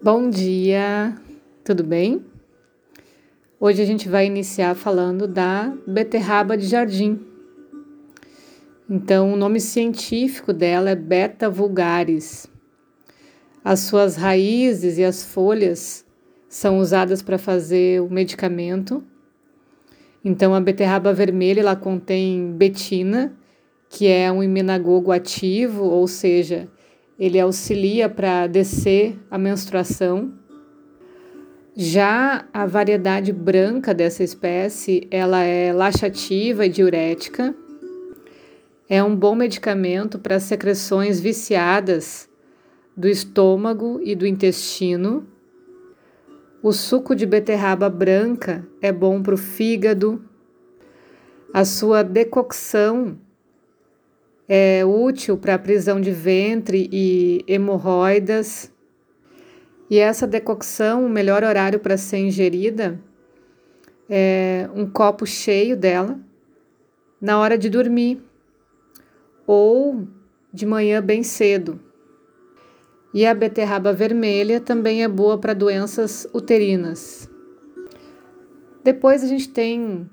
Bom dia, tudo bem? Hoje a gente vai iniciar falando da beterraba de jardim. Então, o nome científico dela é Beta vulgaris. As suas raízes e as folhas são usadas para fazer o medicamento. Então, a beterraba vermelha ela contém betina, que é um imenagogo ativo, ou seja, ele auxilia para descer a menstruação. Já a variedade branca dessa espécie, ela é laxativa e diurética. É um bom medicamento para secreções viciadas do estômago e do intestino. O suco de beterraba branca é bom para o fígado. A sua decocção é útil para prisão de ventre e hemorroidas. E essa decocção, o melhor horário para ser ingerida é um copo cheio dela na hora de dormir ou de manhã bem cedo. E a beterraba vermelha também é boa para doenças uterinas. Depois a gente tem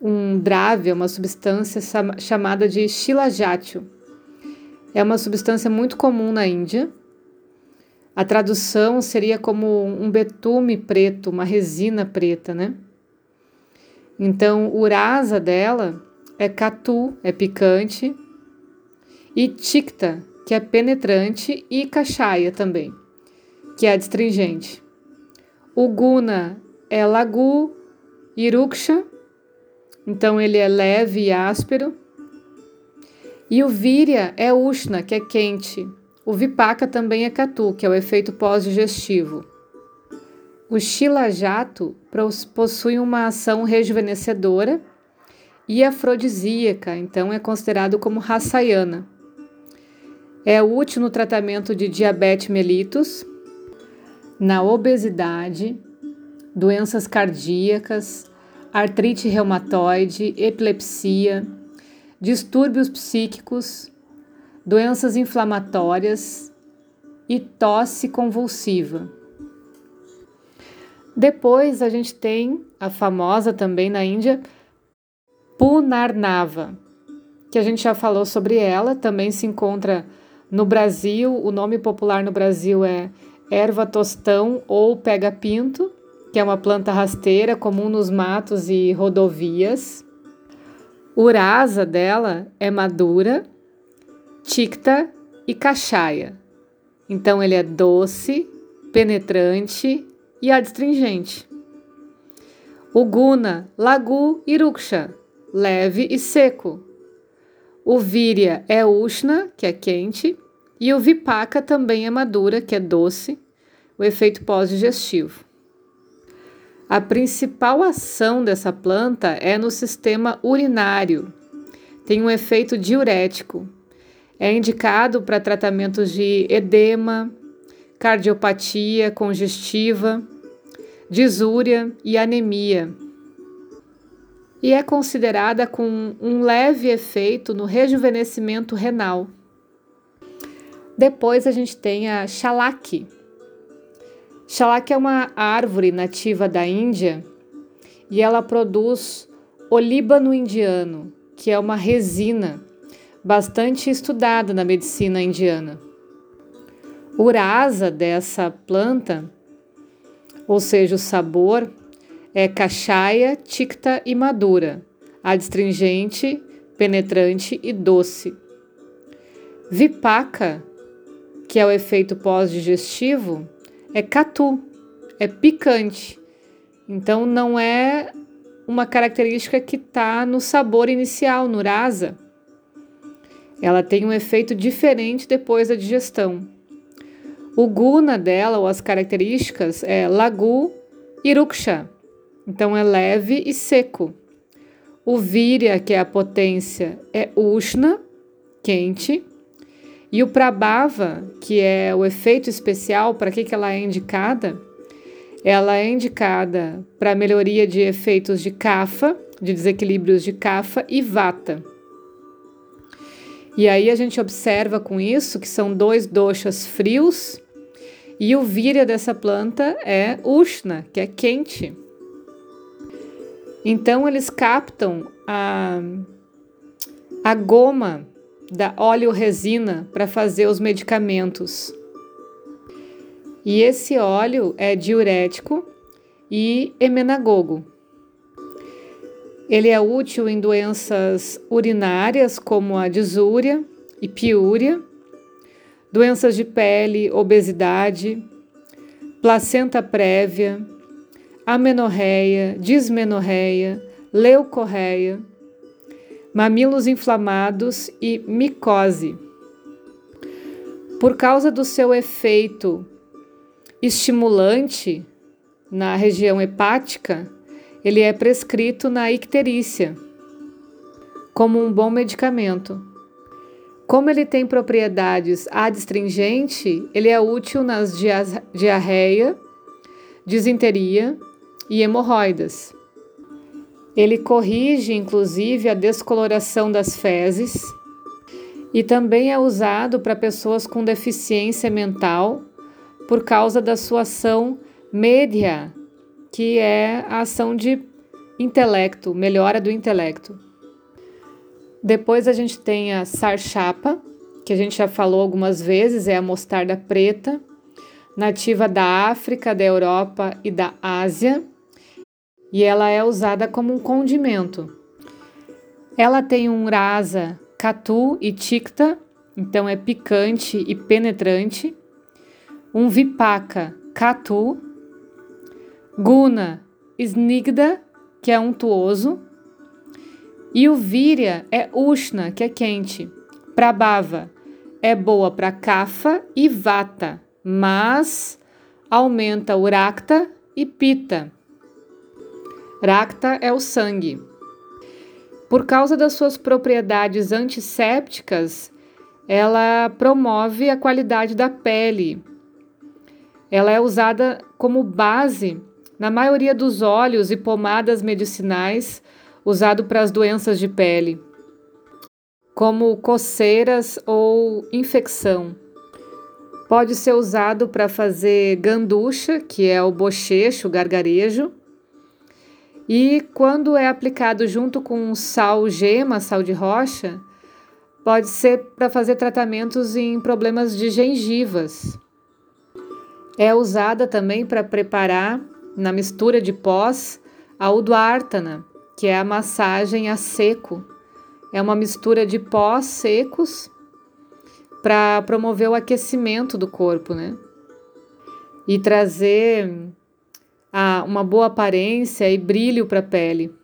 um drave, uma substância chamada de shilajatio. É uma substância muito comum na Índia. A tradução seria como um betume preto, uma resina preta, né? Então, o rasa dela é catu, é picante, e tikta, que é penetrante, e cachaia também, que é adstringente. O guna é lagu, iruksha, então ele é leve e áspero. E o Virya é Ushna, que é quente. O Vipaka também é Katu, que é o efeito pós-digestivo. O Shilajato possui uma ação rejuvenescedora e afrodisíaca, então é considerado como Rasayana. É útil no tratamento de diabetes mellitus, na obesidade, doenças cardíacas, artrite reumatoide, epilepsia, distúrbios psíquicos, doenças inflamatórias e tosse convulsiva. Depois a gente tem a famosa também na Índia Punarnava, que a gente já falou sobre ela, também se encontra no Brasil, o nome popular no Brasil é erva tostão ou pega-pinto que é uma planta rasteira comum nos matos e rodovias. Urasa dela é madura, ticta e cachaia. Então ele é doce, penetrante e adstringente. O guna, lagu e ruksha, leve e seco. O virya é ushna, que é quente, e o vipaka também é madura, que é doce, o efeito pós-digestivo. A principal ação dessa planta é no sistema urinário. Tem um efeito diurético. É indicado para tratamentos de edema, cardiopatia congestiva, disúria e anemia. E é considerada com um leve efeito no rejuvenescimento renal. Depois a gente tem a Shalaki, Shalak é uma árvore nativa da Índia e ela produz olíbano indiano, que é uma resina bastante estudada na medicina indiana. O rasa dessa planta, ou seja, o sabor, é cachaia, ticta e madura, adstringente, penetrante e doce. Vipaka, que é o efeito pós-digestivo, é catu, é picante. Então não é uma característica que está no sabor inicial, no rasa. Ela tem um efeito diferente depois da digestão. O guna dela, ou as características, é lagu e ruksha. Então é leve e seco. O virya, que é a potência, é ushna, quente. E o Prabhava, que é o efeito especial, para que, que ela é indicada? Ela é indicada para melhoria de efeitos de Kapha, de desequilíbrios de Kapha e Vata. E aí a gente observa com isso que são dois doshas frios E o víria dessa planta é Ushna, que é quente. Então eles captam a, a goma da óleo-resina para fazer os medicamentos. E esse óleo é diurético e emenagogo. Ele é útil em doenças urinárias como a disúria e piúria, doenças de pele, obesidade, placenta prévia, amenorreia, dismenorreia, leucorreia, mamilos inflamados e micose. Por causa do seu efeito estimulante na região hepática, ele é prescrito na icterícia como um bom medicamento. Como ele tem propriedades adstringente, ele é útil nas diarreia, disenteria e hemorroidas. Ele corrige, inclusive, a descoloração das fezes e também é usado para pessoas com deficiência mental por causa da sua ação média que é a ação de intelecto, melhora do intelecto. Depois a gente tem a sarchapa, que a gente já falou algumas vezes, é a mostarda preta, nativa da África, da Europa e da Ásia, e ela é usada como um condimento. Ela tem um rasa catu e ticta, então é picante e penetrante, um vipaka catu, Guna, Snigda, que é untuoso. E o Virya é Ushna, que é quente. Prabhava é boa para Kapha e Vata, mas aumenta o Rakta e Pita. Rakta é o sangue. Por causa das suas propriedades antissépticas, ela promove a qualidade da pele. Ela é usada como base na maioria dos óleos e pomadas medicinais usado para as doenças de pele, como coceiras ou infecção. Pode ser usado para fazer ganducha, que é o bochecho, o gargarejo. E quando é aplicado junto com sal gema, sal de rocha, pode ser para fazer tratamentos em problemas de gengivas. É usada também para preparar na mistura de pós, a Udvartana, que é a massagem a seco. É uma mistura de pós secos para promover o aquecimento do corpo, né? E trazer a, uma boa aparência e brilho para a pele.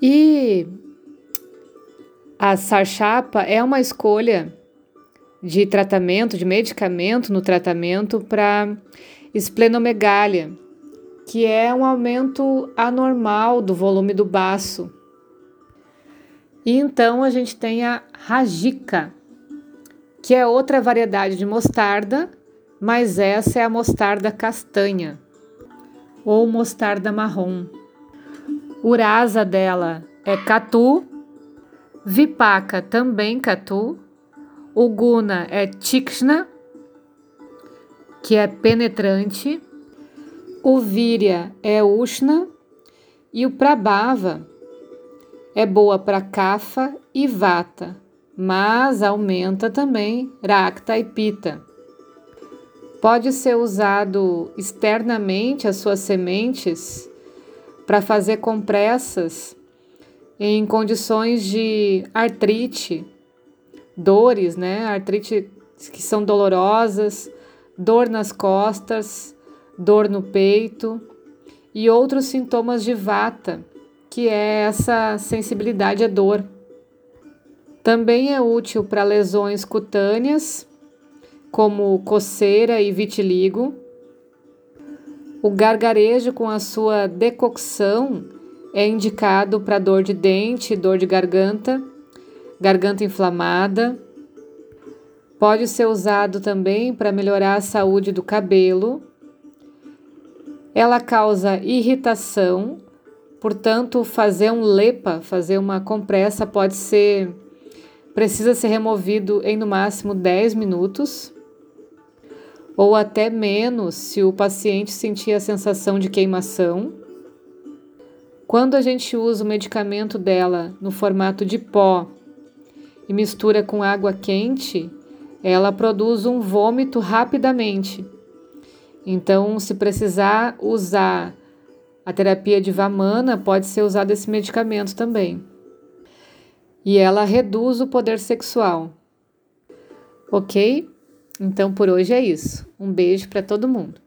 E a sarchapa é uma escolha de tratamento, de medicamento no tratamento para esplenomegália, que é um aumento anormal do volume do baço. E então a gente tem a rajica, que é outra variedade de mostarda, mas essa é a mostarda castanha ou mostarda marrom. Urasa dela é catu, vipaka também catu, uguna é tikshna, que é penetrante, o Víria é Ushna e o Prabhava é boa para Kapha e Vata, mas aumenta também Rakta e Pita. Pode ser usado externamente as suas sementes para fazer compressas em condições de artrite, dores, né? Artrite que são dolorosas, dor nas costas, dor no peito e outros sintomas de vata, que é essa sensibilidade à dor. Também é útil para lesões cutâneas, como coceira e vitiligo. O gargarejo com a sua decocção é indicado para dor de dente, dor de garganta, garganta inflamada. Pode ser usado também para melhorar a saúde do cabelo ela causa irritação, portanto, fazer um lepa, fazer uma compressa pode ser precisa ser removido em no máximo 10 minutos. Ou até menos se o paciente sentir a sensação de queimação. Quando a gente usa o medicamento dela no formato de pó e mistura com água quente, ela produz um vômito rapidamente. Então, se precisar usar a terapia de Vamana, pode ser usado esse medicamento também. E ela reduz o poder sexual. Ok? Então por hoje é isso. Um beijo para todo mundo.